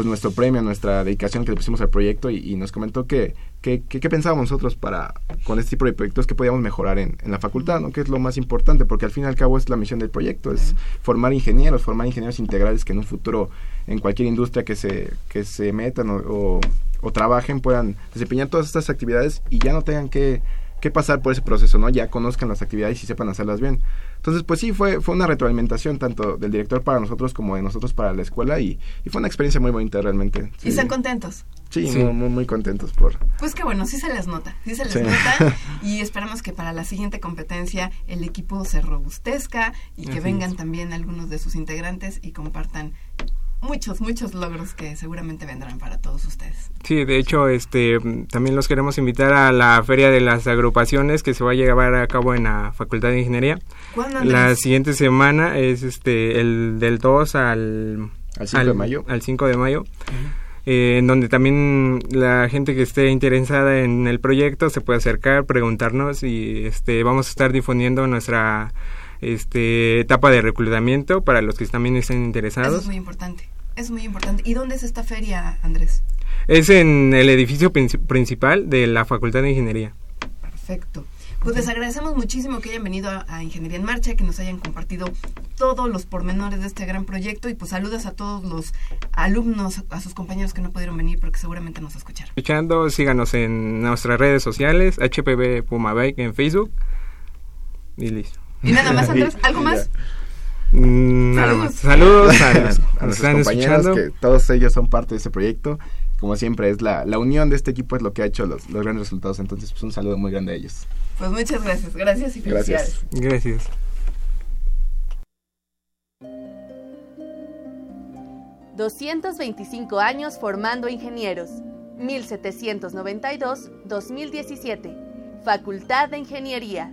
pues nuestro premio, nuestra dedicación que le pusimos al proyecto y, nos comentó que, que, que, pensábamos nosotros para con este tipo de proyectos que podíamos mejorar en, en, la facultad, ¿no? que es lo más importante, porque al fin y al cabo es la misión del proyecto, es formar ingenieros, formar ingenieros integrales que en un futuro en cualquier industria que se, que se metan o, o trabajen puedan desempeñar todas estas actividades y ya no tengan que que pasar por ese proceso, ¿no? Ya conozcan las actividades y sepan hacerlas bien. Entonces, pues sí, fue, fue una retroalimentación tanto del director para nosotros como de nosotros para la escuela y, fue una experiencia muy bonita realmente. ¿Y están contentos? Sí, Muy, muy, contentos por... Pues que bueno, sí se les nota, sí se les nota y esperamos que para la siguiente competencia el equipo se robustezca y que vengan también algunos de sus integrantes y compartan muchos, muchos logros que seguramente vendrán para todos ustedes. Sí, de hecho, este, también los queremos invitar a la Feria de las Agrupaciones que se va a llevar a cabo en la Facultad de Ingeniería. ¿Cuándo? La siguiente semana es este, el del 2 al... Al 5 de mayo. Al 5 de mayo. Eh, en donde también la gente que esté interesada en el proyecto se puede acercar, preguntarnos y este, vamos a estar difundiendo nuestra este, etapa de reclutamiento para los que también estén interesados. Eso es muy importante, es muy importante. ¿Y dónde es esta feria, Andrés? Es en el edificio principal de la Facultad de Ingeniería. Perfecto. Pues les agradecemos muchísimo que hayan venido a, Ingeniería en Marcha, que nos hayan compartido todos los pormenores de este gran proyecto y pues saludos a todos los alumnos, a sus compañeros que no pudieron venir porque seguramente nos escucharon. Escuchando, síganos en nuestras redes sociales, HPB Pumabike en Facebook y listo. Y nada más, Andrés, ¿algo más? Mm, nada más. Saludos a, nuestros compañeros, que todos ellos son parte de ese proyecto. Como siempre, es la, la unión de este equipo es lo que ha hecho los, los grandes resultados. Entonces, pues un saludo muy grande a ellos. Pues muchas gracias. Gracias y felicidades. Gracias. gracias. 225 años formando ingenieros. 1792-2017. Facultad de Ingeniería.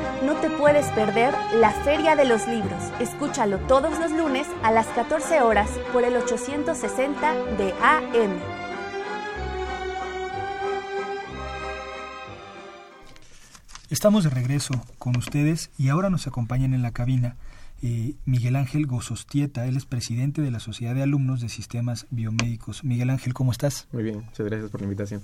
no te puedes perder la Feria de los Libros. Escúchalo todos los lunes a las 14 horas por el 860 de AM. Estamos de regreso con ustedes y ahora nos acompañan en la cabina eh, Miguel Ángel Gozostieta. Él es presidente de la Sociedad de Alumnos de Sistemas Biomédicos. Miguel Ángel, ¿cómo estás? Muy bien, muchas gracias por la invitación.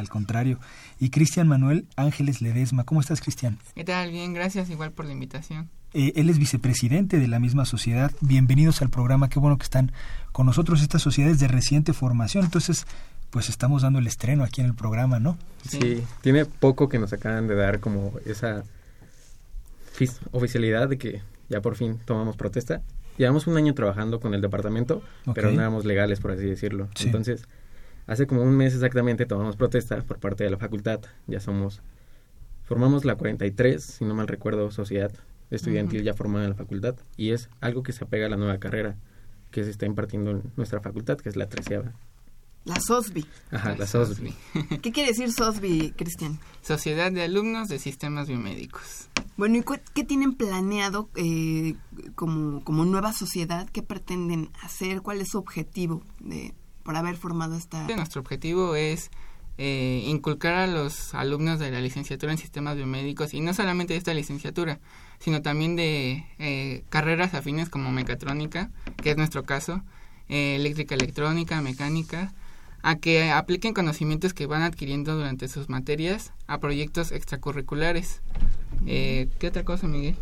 Al contrario. Y Cristian Manuel Ángeles Ledesma. ¿Cómo estás, Cristian? ¿Qué tal? Bien, gracias igual por la invitación. Eh, él es vicepresidente de la misma sociedad. Bienvenidos al programa. Qué bueno que están con nosotros estas sociedades de reciente formación. Entonces, pues estamos dando el estreno aquí en el programa, ¿no? Sí, tiene poco que nos acaban de dar como esa oficialidad de que ya por fin tomamos protesta. Llevamos un año trabajando con el departamento, pero no éramos legales, por así decirlo. Entonces, Hace como un mes exactamente tomamos protesta por parte de la facultad. Ya somos, formamos la 43, si no mal recuerdo, sociedad estudiantil ya formada en la facultad. Y es algo que se apega a la nueva carrera que se está impartiendo en nuestra facultad, que es la treceava. La SOSBI. Ajá, la SOSBI. ¿Qué quiere decir SOSBI, Cristian? Sociedad de Alumnos de Sistemas Biomédicos. Bueno, ¿y qué tienen planeado eh, como, como nueva sociedad? ¿Qué pretenden hacer? ¿Cuál es su objetivo de, por haber formado esta...? Nuestro objetivo es eh, inculcar a los alumnos de la licenciatura en sistemas biomédicos y no solamente de esta licenciatura, sino también de eh, carreras afines como mecatrónica, que es nuestro caso, eh, eléctrica electrónica, mecánica, a que apliquen conocimientos que van adquiriendo durante sus materias a proyectos extracurriculares. ¿Qué otra cosa, Miguel?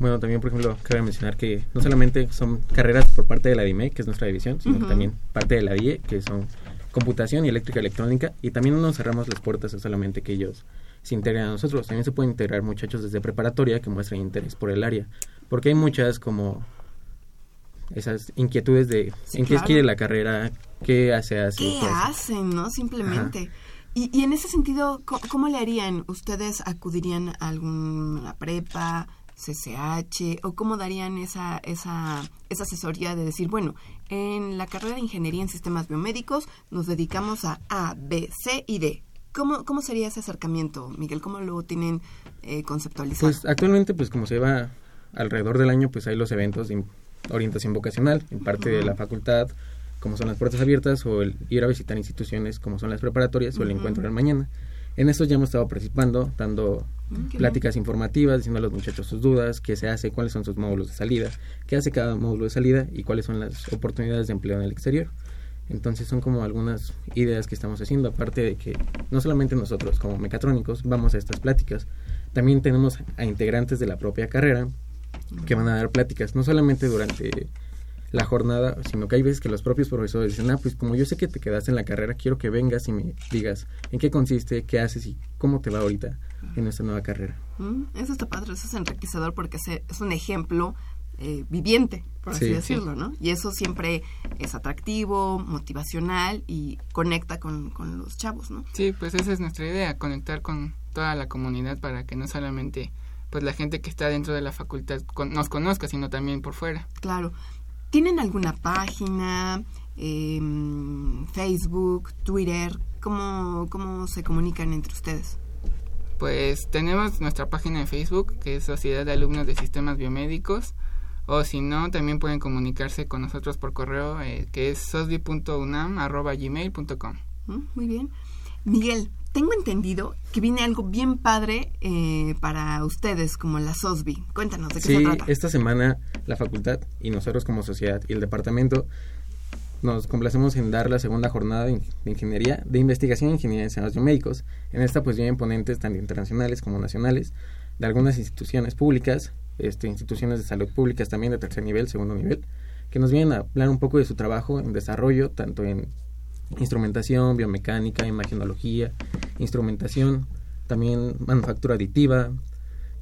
Bueno, también, por ejemplo, cabe mencionar que no solamente son carreras por parte de la DIME, que es nuestra división, sino también parte de la DIE, que son computación y eléctrica electrónica y también no nos cerramos las puertas a solamente que ellos se integren a nosotros. También se pueden integrar muchachos desde preparatoria que muestran interés por el área, porque hay muchas como esas inquietudes de en qué quiere la carrera, qué hace así. ¿Qué hacen, no? Simplemente. Y, y, en ese sentido, ¿cómo, le harían? ¿Ustedes acudirían a alguna prepa, CCH o cómo darían esa, esa, esa asesoría de decir, bueno, en la carrera de Ingeniería en Sistemas Biomédicos nos dedicamos a A, B, C y D. ¿Cómo, cómo sería ese acercamiento, Miguel? ¿Cómo lo tienen eh, conceptualizado? Pues actualmente, pues como se va alrededor del año, pues hay los eventos de orientación vocacional en parte de la facultad, como son las puertas abiertas, o el ir a visitar instituciones como son las preparatorias o el encuentro del mañana. En estos ya hemos estado participando, dando mm, pláticas informativas, diciendo a los muchachos sus dudas, qué se hace, cuáles son sus módulos de salida, qué hace cada módulo de salida y cuáles son las oportunidades de empleo en el exterior. Entonces son como algunas ideas que estamos haciendo, aparte de que no solamente nosotros como mecatrónicos vamos a estas pláticas, también tenemos a integrantes de la propia carrera que van a dar pláticas, no solamente durante la jornada, sino que hay veces que los propios profesores dicen, ah, pues como yo sé que te quedaste en la carrera, quiero que vengas y me digas en qué consiste, qué haces y cómo te va ahorita en esta nueva carrera. Mm, eso está padre, eso es enriquecedor porque es un ejemplo eh, viviente, por así decirlo, ¿no? Y eso siempre es atractivo, motivacional y conecta con, con los chavos, ¿no? Sí, pues esa es nuestra idea, conectar con toda la comunidad para que no solamente pues la gente que está dentro de la facultad nos conozca, sino también por fuera. Claro. ¿Tienen alguna página, em, Facebook, Twitter? ¿Cómo, ¿Cómo se comunican entre ustedes? Pues tenemos nuestra página de Facebook, que es Sociedad de Alumnos de Sistemas Biomédicos, o si no, también pueden comunicarse con nosotros por correo, eh, que es sosbi.unam.gmail.com. Mm, muy bien. Miguel, tengo entendido que viene algo bien padre eh, para ustedes, como la SOSBI. Cuéntanos de qué se trata. esta semana la facultad y nosotros como sociedad y el departamento nos complacemos en dar la segunda jornada de, ingeniería, de investigación en ingeniería en sistemas biomédicos. En esta pues vienen ponentes tanto internacionales como nacionales de algunas instituciones públicas, este, instituciones de salud públicas también de tercer nivel, segundo nivel, que nos vienen a hablar un poco de su trabajo en desarrollo, tanto en instrumentación, biomecánica, imagenología, instrumentación, también manufactura aditiva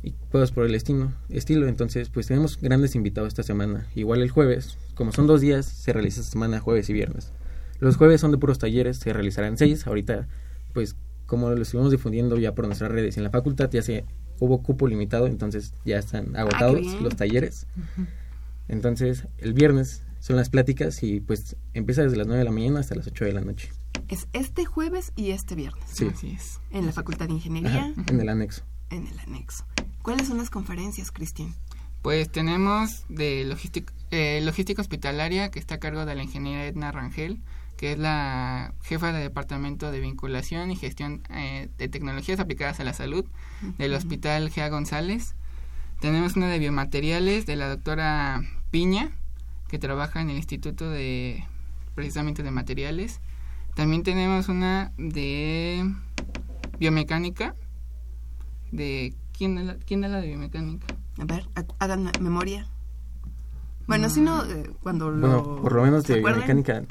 y cosas por el estilo, estilo. Entonces, pues tenemos grandes invitados esta semana. Igual el jueves, como son dos días, se realiza esta semana jueves y viernes. Los jueves son de puros talleres, se realizarán seis. Ahorita, pues como lo estuvimos difundiendo ya por nuestras redes en la facultad, ya se hubo cupo limitado, entonces ya están ah, agotados los talleres. Entonces, el viernes son las pláticas y pues empieza desde las 9 de la mañana hasta las 8 de la noche. Es este jueves y este viernes. Sí. Así es. En la Facultad de Ingeniería. en el anexo. En el anexo. ¿Cuáles son las conferencias, Cristian? Pues tenemos de logística, eh, logística hospitalaria, que está a cargo de la ingeniera Edna Rangel, que es la jefa de Departamento de Vinculación y Gestión eh, de Tecnologías Aplicadas a la Salud del Hospital Gea González. Tenemos una de biomateriales de la doctora Piña, que trabaja en el Instituto de precisamente de materiales. También tenemos una de biomecánica. De quién la, quién da la de biomecánica? A ver, hagan memoria. Bueno, si no, eh, cuando lo... por lo menos de biomecánica,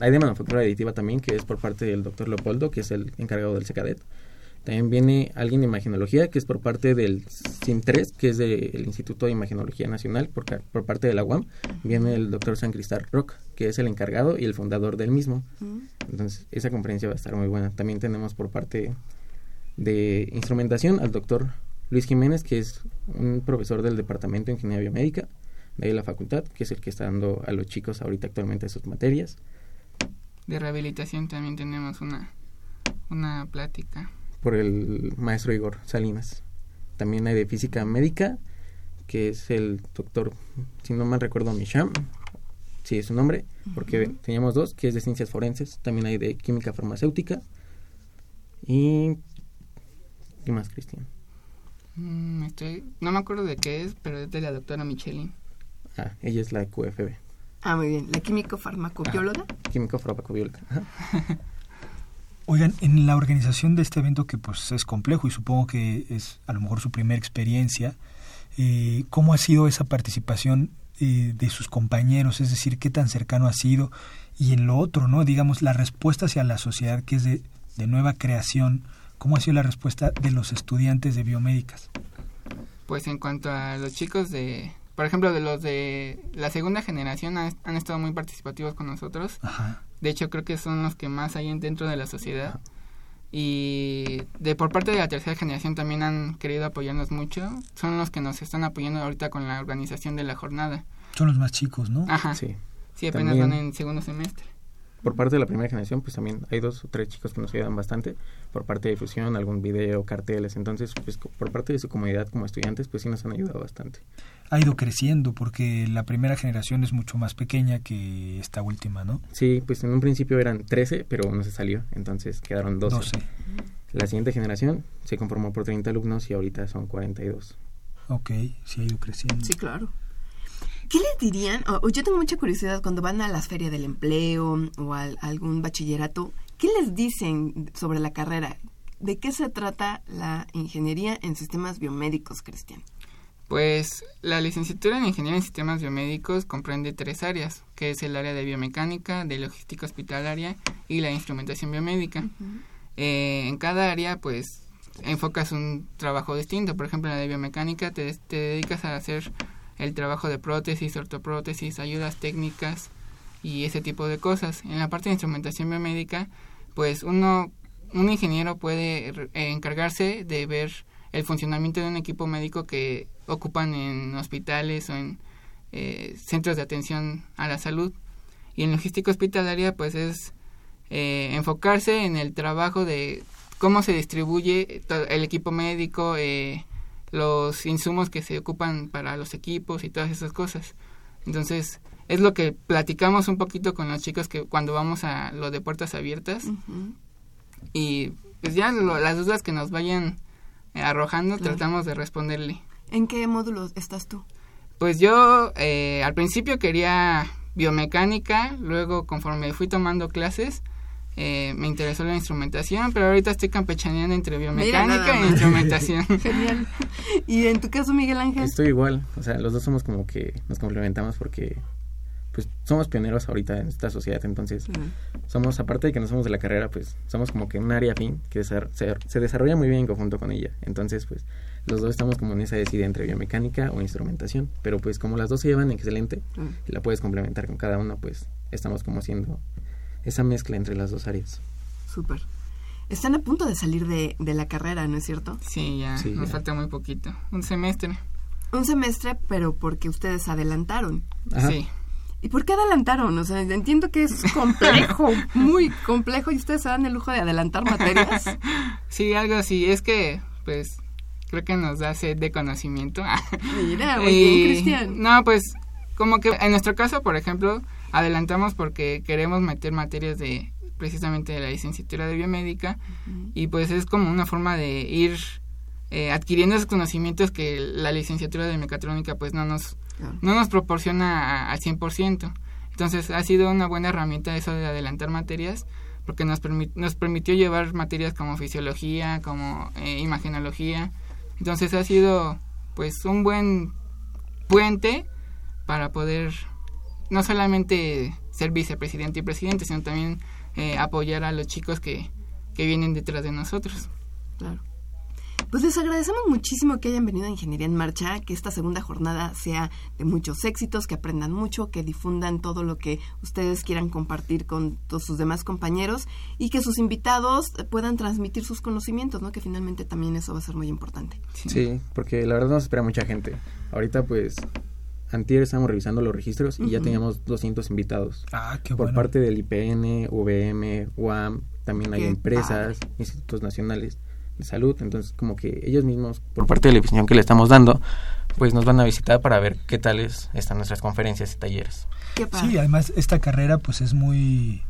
hay de manufactura aditiva también, que es por parte del doctor Leopoldo, que es el encargado del SECADET. También viene alguien de imagenología, que es por parte del CIM3, que es del Instituto de Imagenología Nacional, por, por parte de la UAM. Viene el doctor San Cristal Rock, que es el encargado y el fundador del mismo. Mm. Entonces, esa conferencia va a estar muy buena. También tenemos por parte de instrumentación al doctor Luis Jiménez, que es un profesor del Departamento de Ingeniería Biomédica de la facultad, que es el que está dando a los chicos ahorita actualmente sus materias. de rehabilitación también tenemos una, una plática. Por el maestro Igor Salinas. También hay de física médica, que es el doctor, si no mal recuerdo, Misham. Sí, es su nombre, porque teníamos dos, que es de ciencias forenses. También hay de química farmacéutica. Y... ¿Qué más, Cristian? Mm, estoy, no me acuerdo de qué es, pero es de la doctora Michelin. Ah, ella es la QFB. Ah, muy bien. ¿La químico-farmacobióloga? Químico-farmacobióloga. Oigan, en la organización de este evento que pues es complejo y supongo que es a lo mejor su primera experiencia, eh, ¿cómo ha sido esa participación eh, de sus compañeros? Es decir, ¿qué tan cercano ha sido? Y en lo otro, ¿no? Digamos, la respuesta hacia la sociedad que es de, de nueva creación, ¿cómo ha sido la respuesta de los estudiantes de biomédicas? Pues en cuanto a los chicos de, por ejemplo, de los de la segunda generación han, han estado muy participativos con nosotros. De hecho, creo que son los que más hay dentro de la sociedad. Y de por parte de la tercera generación también han querido apoyarnos mucho. Son los que nos están apoyando ahorita con la organización de la jornada. Son los más chicos, ¿no? Ajá. Sí. Sí, apenas van en segundo semestre por parte de la primera generación, pues también hay dos o tres chicos que nos ayudan bastante. Por parte de difusión, algún video, carteles. Entonces, pues por parte de su comunidad como estudiantes, pues sí nos han ayudado bastante. Ha ido creciendo porque la primera generación es mucho más pequeña que esta última, ¿no? Sí, pues en un principio eran 13, pero uno se salió. Entonces quedaron 12. La siguiente generación se conformó por 30 alumnos y ahorita son 42. Ok, sí ha ido creciendo. Sí, claro. ¿Qué les dirían? yo tengo mucha curiosidad cuando van a las ferias del empleo o a, algún bachillerato. ¿Qué les dicen sobre la carrera? ¿De qué se trata la ingeniería en sistemas biomédicos, Cristian? Pues la licenciatura en Ingeniería en Sistemas Biomédicos comprende tres áreas, que es el área de biomecánica, de logística hospitalaria y la instrumentación biomédica. Eh, en cada área, pues, enfocas un trabajo distinto. Por ejemplo, en la de biomecánica te, te dedicas a hacer el trabajo de prótesis, ortoprótesis, ayudas técnicas y ese tipo de cosas. En la parte de instrumentación biomédica, pues uno, un ingeniero puede encargarse de ver el funcionamiento de un equipo médico que ocupan en hospitales o en eh, centros de atención a la salud. Y en logística hospitalaria, pues es eh, enfocarse en el trabajo de cómo se distribuye el equipo médico, eh, los insumos que se ocupan para los equipos y todas esas cosas. Entonces, es lo que platicamos un poquito con los chicos que cuando vamos a lo de puertas abiertas. Y pues ya las dudas que nos vayan eh, arrojando, tratamos de responderle. ¿En qué módulos estás tú? Pues yo eh, al principio quería biomecánica, luego conforme fui tomando clases, eh, me interesó la instrumentación, pero ahorita estoy campechaneando entre biomecánica e instrumentación. Genial. ¿Y en tu caso, Miguel Ángel? Estoy igual, o sea, los dos somos como que nos complementamos porque pues somos pioneros ahorita en esta sociedad, entonces somos, aparte de que no somos de la carrera, pues somos como que un área fin que se, se, desarrolla muy bien en conjunto con ella. Entonces, pues los dos estamos como en esa decide entre biomecánica o instrumentación, pero pues como las dos se llevan excelente y la puedes complementar con cada uno, pues estamos como siendo esa mezcla entre las dos áreas. Súper. Están a punto de salir de, la carrera, ¿no es cierto? Sí, ya, nos falta muy poquito. Un semestre. Un semestre, pero porque ustedes adelantaron. Sí. ¿Y por qué adelantaron? O sea, entiendo que es complejo, muy complejo, y ustedes se dan el lujo de adelantar materias. sí, algo así. Es que, pues, creo que nos da sed de conocimiento. Mira, muy bien, Cristian. No, pues, como que en nuestro caso, por ejemplo, adelantamos porque queremos meter materias de precisamente de la licenciatura de biomédica y pues es como una forma de ir eh, adquiriendo esos conocimientos que la licenciatura de mecatrónica pues no nos no nos proporciona al 100%. Entonces ha sido una buena herramienta eso de adelantar materias porque nos, nos permitió llevar materias como fisiología, como eh, imagenología. Entonces ha sido pues un buen puente para poder no solamente ser vicepresidente y presidente, sino también eh, apoyar a los chicos que, que vienen detrás de nosotros. Claro. Pues les agradecemos muchísimo que hayan venido a Ingeniería en Marcha, que esta segunda jornada sea de muchos éxitos, que aprendan mucho, que difundan todo lo que ustedes quieran compartir con todos sus demás compañeros y que sus invitados puedan transmitir sus conocimientos, ¿no? Que finalmente también eso va a ser muy importante. Sí, porque la verdad nos espera mucha gente. Ahorita pues antier estábamos revisando los registros y ya teníamos 200 invitados. Ah, qué Por parte del IPN, VM, UAM, también hay empresas, institutos nacionales de salud, entonces como que ellos mismos, por parte de la visión que le estamos dando, pues nos van a visitar para ver qué tales están nuestras conferencias y talleres. Sí, además esta carrera pues es muy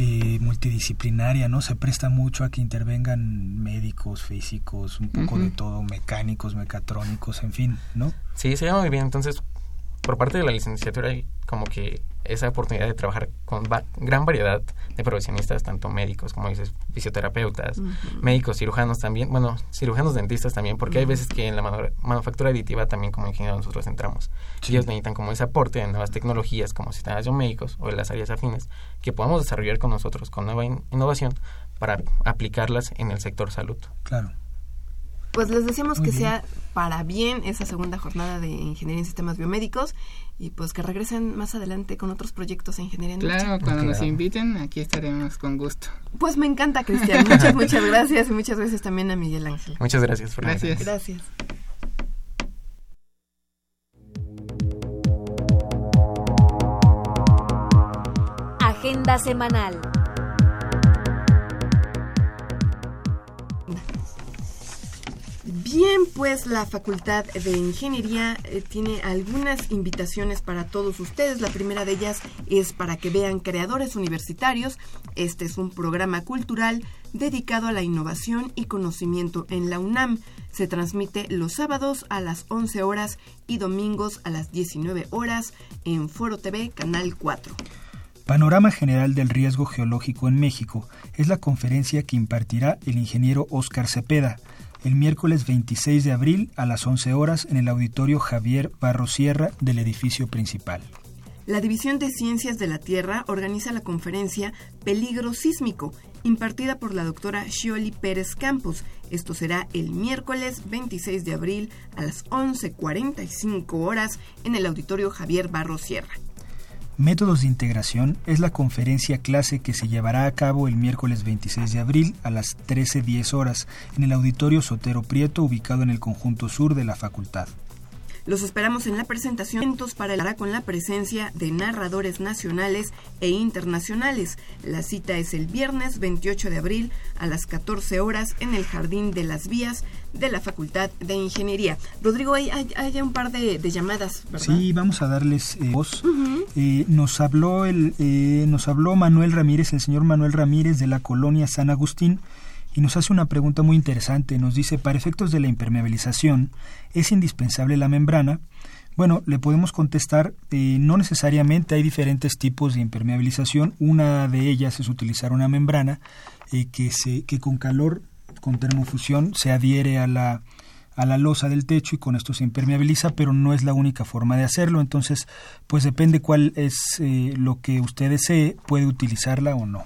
eh, multidisciplinaria, ¿no? Se presta mucho a que intervengan médicos, físicos, un poco de todo, mecánicos, mecatrónicos, en fin, ¿no? Sí, se llama muy bien. Entonces, por parte de la licenciatura hay como que esa oportunidad de trabajar con gran variedad de profesionistas, tanto médicos como dices, fisioterapeutas, médicos, cirujanos también, bueno, cirujanos dentistas también, porque hay veces que en la manufactura aditiva también como ingenieros nosotros entramos. Ellos necesitan como ese aporte de nuevas tecnologías como sistemas biomédicos o de las áreas afines que podamos desarrollar con nosotros con nueva innovación para aplicarlas en el sector salud. Claro. Pues les decimos que sea para bien esa segunda jornada de Ingeniería en Sistemas Biomédicos y pues que regresen más adelante con otros proyectos de Ingeniería en Claro, cuando nos inviten aquí estaremos con gusto. Pues me encanta, Cristian. Muchas, muchas gracias y muchas gracias también a Miguel Ángel. Muchas gracias, Fernanda. Gracias. Gracias. Agenda semanal. Bien, pues la Facultad de Ingeniería eh, tiene algunas invitaciones para todos ustedes. La primera de ellas es para que vean Creadores Universitarios. Este es un programa cultural dedicado a la innovación y conocimiento en la UNAM. Se transmite los sábados a las 11 horas y domingos a las 19 horas en Foro TV, Canal 4. Panorama General del Riesgo Geológico en México es la conferencia que impartirá el ingeniero Oscar Cepeda el miércoles 26 de abril a las 11 horas en el auditorio Javier Barrosierra del edificio principal. La División de Ciencias de la Tierra organiza la conferencia Peligro Sísmico, impartida por la doctora Shioli Pérez Campos. Esto será el miércoles 26 de abril a las 11.45 horas en el auditorio Javier Barrosierra. Métodos de integración es la conferencia clase que se llevará a cabo el miércoles 26 de abril a las 13.10 horas en el Auditorio Sotero Prieto ubicado en el conjunto sur de la facultad. Los esperamos en la presentación para el con la presencia de narradores nacionales e internacionales. La cita es el viernes 28 de abril a las 14 horas en el Jardín de las Vías de la Facultad de Ingeniería. Rodrigo, hay, hay, un par de, llamadas, ¿verdad? Sí, vamos a darles eh, voz. Eh, nos habló el, eh, nos habló Manuel Ramírez, el señor Manuel Ramírez de la colonia San Agustín y nos hace una pregunta muy interesante. Nos dice, para efectos de la impermeabilización, ¿es indispensable la membrana? Bueno, le podemos contestar, eh, no necesariamente hay diferentes tipos de impermeabilización. Una de ellas es utilizar una membrana eh, que, se, que con calor, con termofusión, se adhiere a la, a la losa del techo y con esto se impermeabiliza, pero no es la única forma de hacerlo. Entonces, pues depende cuál es eh, lo que usted desee, puede utilizarla o no.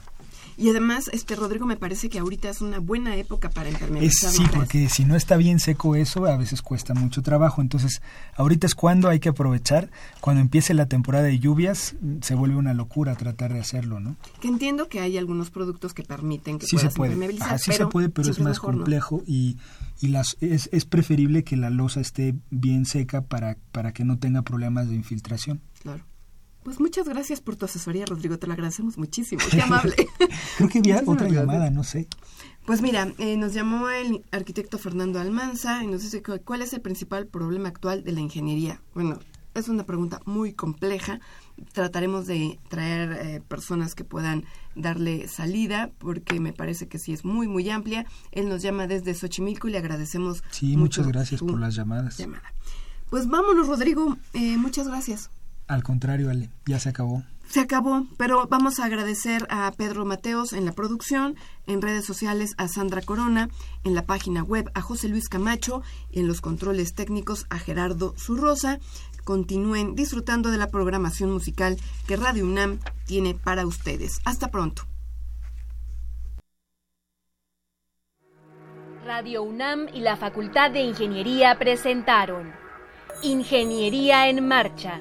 Y además, este Rodrigo, me parece que ahorita es una buena época para impermeabilizar. sí, porque si no está bien seco eso, a veces cuesta mucho trabajo. Entonces, ahorita es cuando hay que aprovechar. Cuando empiece la temporada de lluvias, se vuelve una locura tratar de hacerlo, ¿no? Que entiendo que hay algunos productos que permiten que sí puedas se puede. impermeabilizar. sí se puede, pero es más complejo y, y las, es, es preferible que la losa esté bien seca para, para que no tenga problemas de infiltración. Claro. Pues muchas gracias por tu asesoría, Rodrigo. Te lo agradecemos muchísimo. Qué amable. Creo que había otra llamada, no sé. Pues mira, eh, nos llamó el arquitecto Fernando Almanza y nos dice cuál es el principal problema actual de la ingeniería. Bueno, es una pregunta muy compleja. Trataremos de traer eh, personas que puedan darle salida porque me parece que sí es muy, muy amplia. Él nos llama desde Xochimilco y le agradecemos. Sí, muchas gracias por las llamadas. Llamada. Pues vámonos, Rodrigo. Eh, muchas gracias. Al contrario, Ale, ya se acabó. Se acabó, pero vamos a agradecer a Pedro Mateos en la producción, en redes sociales a Sandra Corona, en la página web a José Luis Camacho, en los controles técnicos a Gerardo Zurrosa. Continúen disfrutando de la programación musical que Radio UNAM tiene para ustedes. Hasta pronto. Radio UNAM y la Facultad de Ingeniería presentaron Ingeniería en Marcha